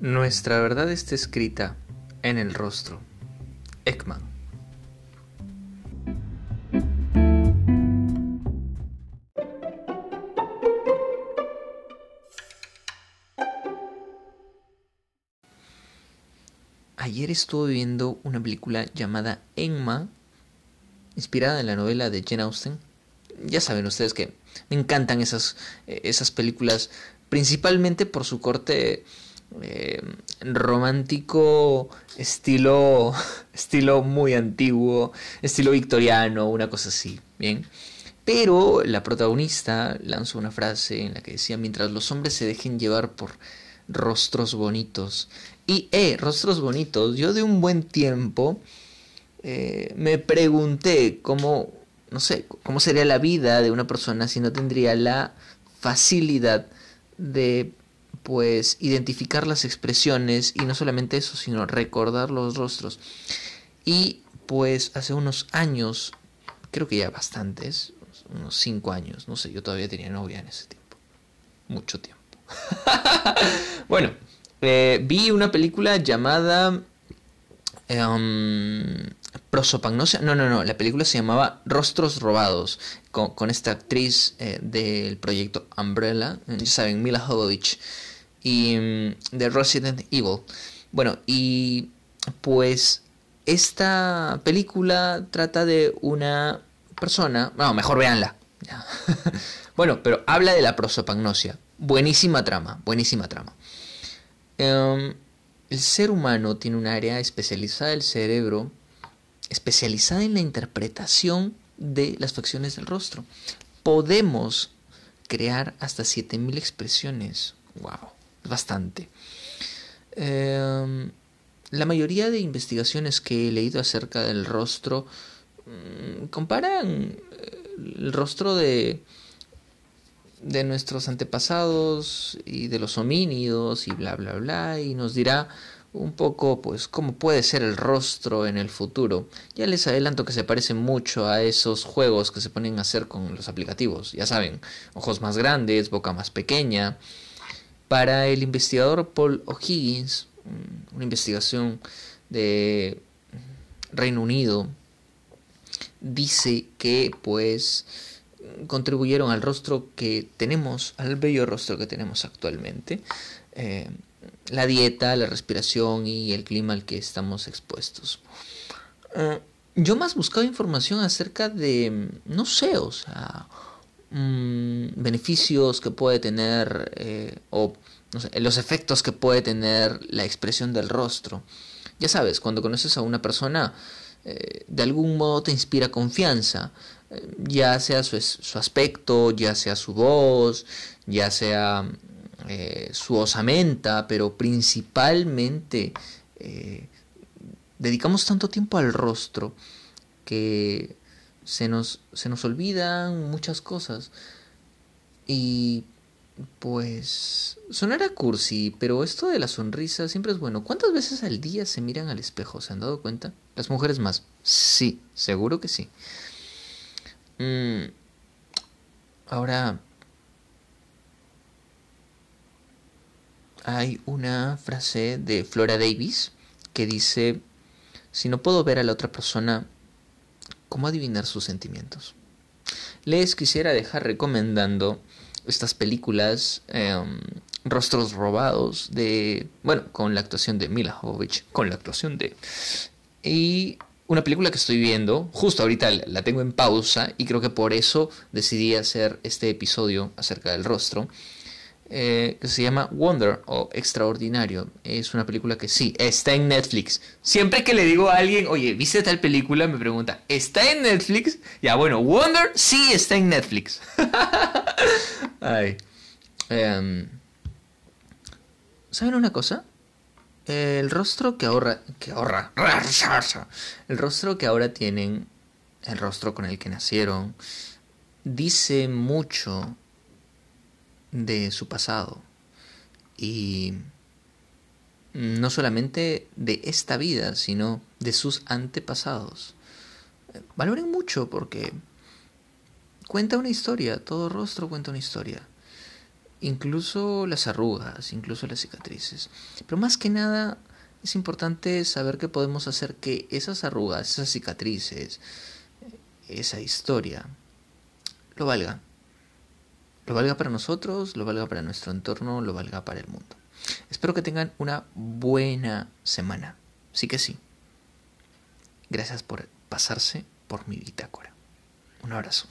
Nuestra verdad está escrita en el rostro. Ekman. Ayer estuve viendo una película llamada Enma, inspirada en la novela de Jane Austen. Ya saben ustedes que me encantan esas, esas películas, principalmente por su corte eh, romántico, estilo, estilo muy antiguo, estilo victoriano, una cosa así, ¿bien? Pero la protagonista lanzó una frase en la que decía, mientras los hombres se dejen llevar por rostros bonitos. Y, eh, rostros bonitos, yo de un buen tiempo eh, me pregunté cómo, no sé, cómo sería la vida de una persona si no tendría la facilidad de pues identificar las expresiones y no solamente eso, sino recordar los rostros. Y pues hace unos años, creo que ya bastantes, unos cinco años, no sé, yo todavía tenía novia en ese tiempo, mucho tiempo. bueno, eh, vi una película llamada um, Prosopagnosia. No, no, no. La película se llamaba Rostros Robados. Con, esta actriz eh, del proyecto Umbrella. Ya saben, Mila Jovovich. Y mm, de Resident Evil. Bueno, y pues esta película trata de una persona. Bueno, mejor véanla. bueno, pero habla de la prosopagnosia. Buenísima trama, buenísima trama. Em, el ser humano tiene un área especializada del cerebro, especializada en la interpretación de las facciones del rostro. Podemos crear hasta 7000 expresiones. ¡Wow! Bastante. Em, la mayoría de investigaciones que he leído acerca del rostro mm, comparan eh, el rostro de de nuestros antepasados y de los homínidos y bla bla bla y nos dirá un poco pues cómo puede ser el rostro en el futuro. Ya les adelanto que se parece mucho a esos juegos que se ponen a hacer con los aplicativos. Ya saben, ojos más grandes, boca más pequeña. Para el investigador Paul O'Higgins, una investigación de Reino Unido, dice que pues contribuyeron al rostro que tenemos, al bello rostro que tenemos actualmente. Eh, la dieta, la respiración y el clima al que estamos expuestos. Eh, yo más buscaba información acerca de, no sé, o sea, mm, beneficios que puede tener eh, o los efectos que puede tener la expresión del rostro. Ya sabes, cuando conoces a una persona, de algún modo te inspira confianza ya sea su, aspecto, ya sea su voz, ya sea eh, su osamenta, pero principalmente eh, dedicamos tanto tiempo al rostro que se nos, se nos olvidan muchas cosas. Y pues sonará cursi, pero esto de la sonrisa siempre es bueno. ¿Cuántas veces al día se miran al espejo? ¿Se han dado cuenta? Las mujeres más. Sí, seguro que sí. Mm. Ahora hay una frase de Flora Davis que dice, si no puedo ver a la otra persona, ¿cómo adivinar sus sentimientos? Les quisiera dejar recomendando estas películas em, Rostros Robados de, bueno, con la actuación de Mila Jovovich, con la actuación de... Y una película que estoy viendo, justo ahorita la tengo en pausa y creo que por eso decidí hacer este episodio acerca del rostro, eh, que se llama Wonder o Extraordinario. Es una película que sí, está en Netflix. Siempre que le digo a alguien, oye, ¿viste tal película? Me pregunta, ¿está en Netflix? Ya, bueno, Wonder sí está en Netflix. Em, ¿Saben una cosa? El rostro que ahorra, que ahorra, el rostro que ahora tienen, el rostro con el que nacieron, dice mucho de su pasado y no solamente de esta vida, sino de sus antepasados. Valoren mucho porque cuenta una historia, todo rostro cuenta una historia. incluso las arrugas, incluso las cicatrices. Pero más que nada es importante saber que podemos hacer que esas arrugas, esas cicatrices, esa historia, lo valga. Lo valga para nosotros, lo valga para nuestro entorno, lo valga para el mundo. Espero que tengan una buena semana. Sí que sí. Gracias por pasarse por mi bitácora. Un abrazo.